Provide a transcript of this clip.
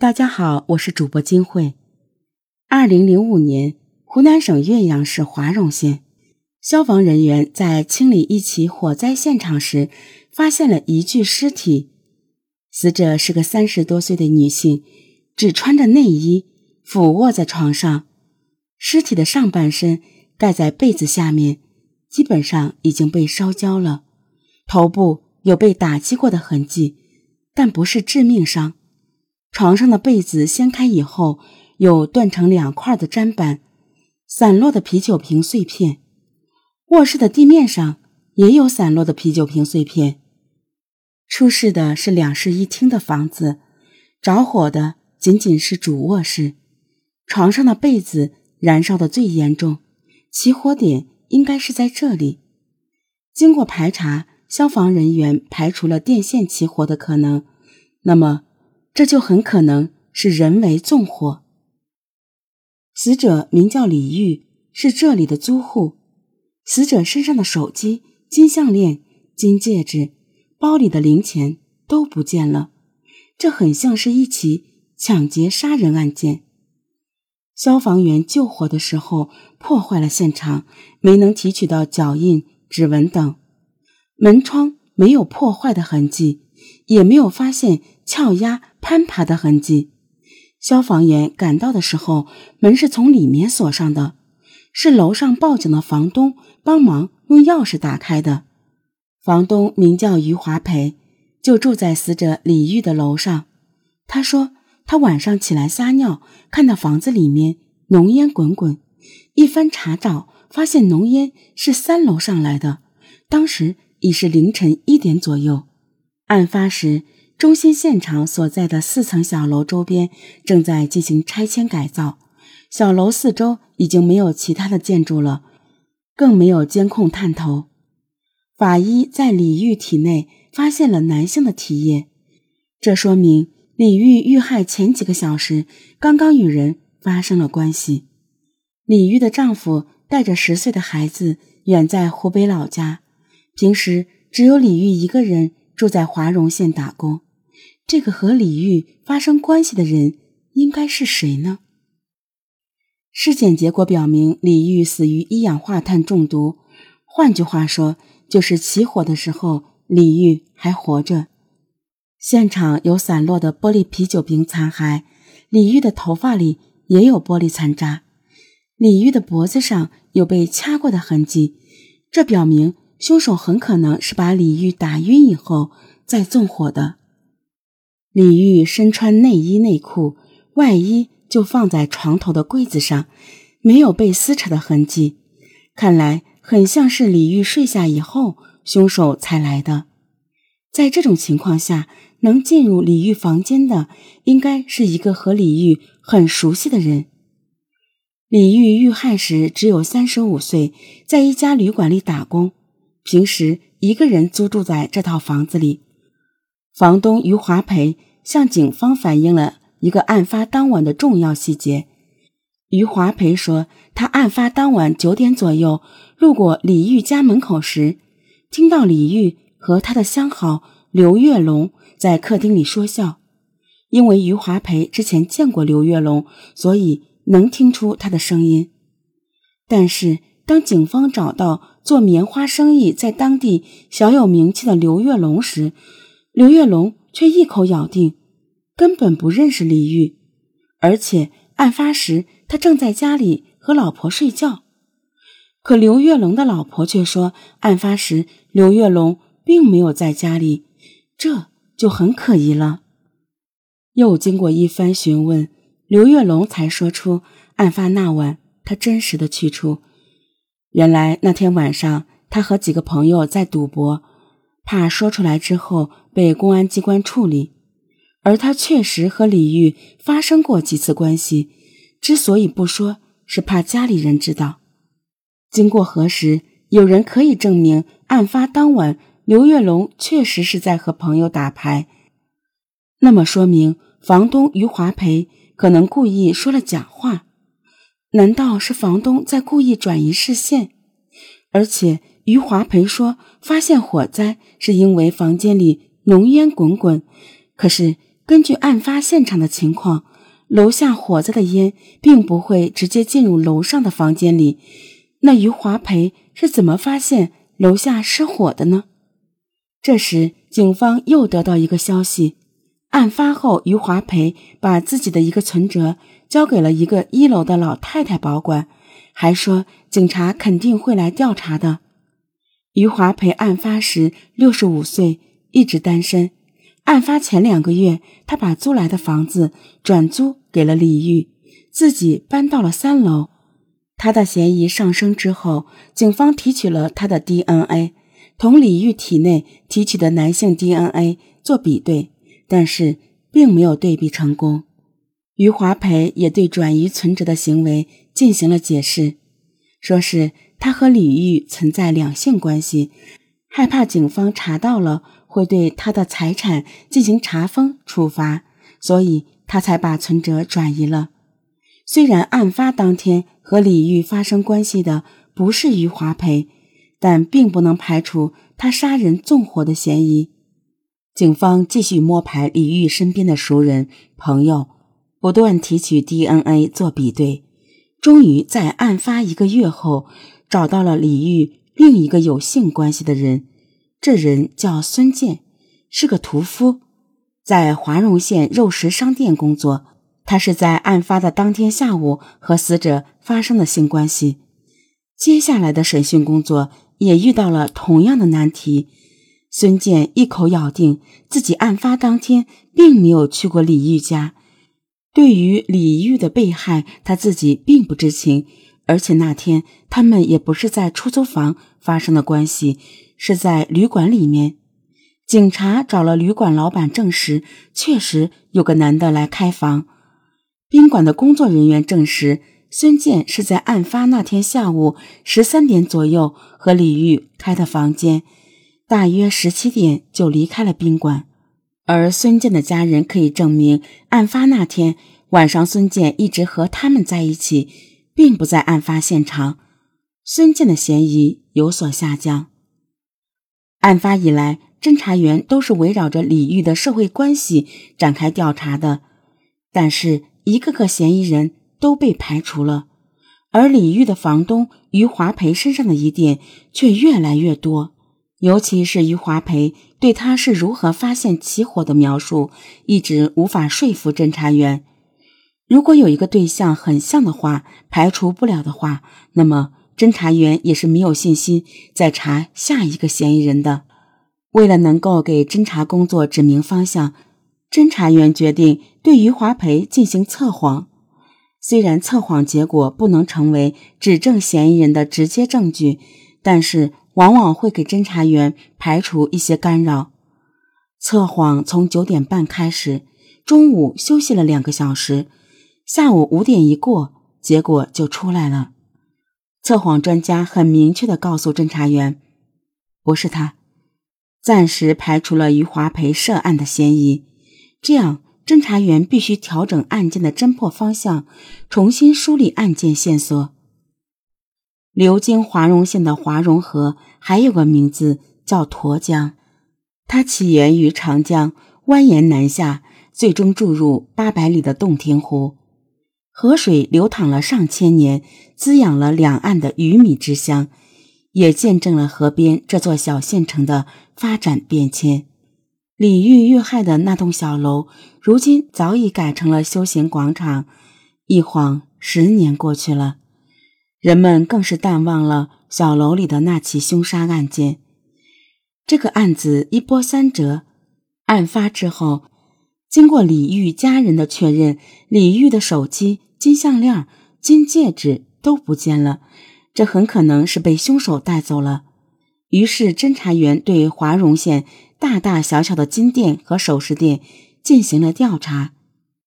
大家好，我是主播金慧。二零零五年，湖南省岳阳市华容县消防人员在清理一起火灾现场时，发现了一具尸体。死者是个三十多岁的女性，只穿着内衣，俯卧在床上，尸体的上半身盖在被子下面，基本上已经被烧焦了。头部有被打击过的痕迹，但不是致命伤。床上的被子掀开以后，有断成两块的砧板，散落的啤酒瓶碎片。卧室的地面上也有散落的啤酒瓶碎片。出事的是两室一厅的房子，着火的仅仅是主卧室。床上的被子燃烧的最严重，起火点应该是在这里。经过排查，消防人员排除了电线起火的可能。那么。这就很可能是人为纵火。死者名叫李玉，是这里的租户。死者身上的手机、金项链、金戒指、包里的零钱都不见了，这很像是一起抢劫杀人案件。消防员救火的时候破坏了现场，没能提取到脚印、指纹等，门窗没有破坏的痕迹，也没有发现撬压。攀爬的痕迹。消防员赶到的时候，门是从里面锁上的，是楼上报警的房东帮忙用钥匙打开的。房东名叫于华培，就住在死者李玉的楼上。他说，他晚上起来撒尿，看到房子里面浓烟滚滚，一番查找，发现浓烟是三楼上来的。当时已是凌晨一点左右，案发时。中心现场所在的四层小楼周边正在进行拆迁改造，小楼四周已经没有其他的建筑了，更没有监控探头。法医在李玉体内发现了男性的体液，这说明李玉遇害前几个小时刚刚与人发生了关系。李玉的丈夫带着十岁的孩子远在湖北老家，平时只有李玉一个人住在华容县打工。这个和李玉发生关系的人应该是谁呢？尸检结果表明，李玉死于一氧化碳中毒。换句话说，就是起火的时候，李玉还活着。现场有散落的玻璃啤酒瓶残骸，李玉的头发里也有玻璃残渣，李玉的脖子上有被掐过的痕迹，这表明凶手很可能是把李玉打晕以后再纵火的。李玉身穿内衣内裤，外衣就放在床头的柜子上，没有被撕扯的痕迹，看来很像是李玉睡下以后，凶手才来的。在这种情况下，能进入李玉房间的，应该是一个和李玉很熟悉的人。李玉遇害时只有三十五岁，在一家旅馆里打工，平时一个人租住在这套房子里。房东余华培。向警方反映了一个案发当晚的重要细节。于华培说，他案发当晚九点左右路过李玉家门口时，听到李玉和他的相好刘月龙在客厅里说笑。因为于华培之前见过刘月龙，所以能听出他的声音。但是，当警方找到做棉花生意在当地小有名气的刘月龙时，刘月龙却一口咬定。根本不认识李玉，而且案发时他正在家里和老婆睡觉。可刘月龙的老婆却说，案发时刘月龙并没有在家里，这就很可疑了。又经过一番询问，刘月龙才说出案发那晚他真实的去处。原来那天晚上，他和几个朋友在赌博，怕说出来之后被公安机关处理。而他确实和李玉发生过几次关系，之所以不说，是怕家里人知道。经过核实，有人可以证明案发当晚刘月龙确实是在和朋友打牌。那么说明房东于华培可能故意说了假话。难道是房东在故意转移视线？而且于华培说发现火灾是因为房间里浓烟滚滚，可是。根据案发现场的情况，楼下火灾的烟并不会直接进入楼上的房间里。那余华培是怎么发现楼下失火的呢？这时，警方又得到一个消息：案发后，余华培把自己的一个存折交给了一个一楼的老太太保管，还说警察肯定会来调查的。余华培案发时六十五岁，一直单身。案发前两个月，他把租来的房子转租给了李玉，自己搬到了三楼。他的嫌疑上升之后，警方提取了他的 DNA，同李玉体内提取的男性 DNA 做比对，但是并没有对比成功。余华培也对转移存折的行为进行了解释，说是。他和李玉存在两性关系，害怕警方查到了会对他的财产进行查封处罚，所以他才把存折转移了。虽然案发当天和李玉发生关系的不是余华培，但并不能排除他杀人纵火的嫌疑。警方继续摸排李玉身边的熟人朋友，不断提取 DNA 做比对，终于在案发一个月后。找到了李玉另一个有性关系的人，这人叫孙健，是个屠夫，在华容县肉食商店工作。他是在案发的当天下午和死者发生了性关系。接下来的审讯工作也遇到了同样的难题。孙健一口咬定自己案发当天并没有去过李玉家，对于李玉的被害，他自己并不知情。而且那天他们也不是在出租房发生的关系，是在旅馆里面。警察找了旅馆老板证实，确实有个男的来开房。宾馆的工作人员证实，孙健是在案发那天下午十三点左右和李玉开的房间，大约十七点就离开了宾馆。而孙健的家人可以证明，案发那天晚上孙健一直和他们在一起。并不在案发现场，孙健的嫌疑有所下降。案发以来，侦查员都是围绕着李玉的社会关系展开调查的，但是一个个嫌疑人都被排除了，而李玉的房东余华培身上的疑点却越来越多，尤其是余华培对他是如何发现起火的描述，一直无法说服侦查员。如果有一个对象很像的话，排除不了的话，那么侦查员也是没有信心再查下一个嫌疑人的。为了能够给侦查工作指明方向，侦查员决定对余华培进行测谎。虽然测谎结果不能成为指证嫌疑人的直接证据，但是往往会给侦查员排除一些干扰。测谎从九点半开始，中午休息了两个小时。下午五点一过，结果就出来了。测谎专家很明确的告诉侦查员，不是他，暂时排除了余华培涉案的嫌疑。这样，侦查员必须调整案件的侦破方向，重新梳理案件线索。流经华容县的华容河还有个名字叫沱江，它起源于长江，蜿蜒南下，最终注入八百里的洞庭湖。河水流淌了上千年，滋养了两岸的鱼米之乡，也见证了河边这座小县城的发展变迁。李玉遇害的那栋小楼，如今早已改成了休闲广场。一晃十年过去了，人们更是淡忘了小楼里的那起凶杀案件。这个案子一波三折，案发之后，经过李玉家人的确认，李玉的手机。金项链、金戒指都不见了，这很可能是被凶手带走了。于是，侦查员对华容县大大小小的金店和首饰店进行了调查。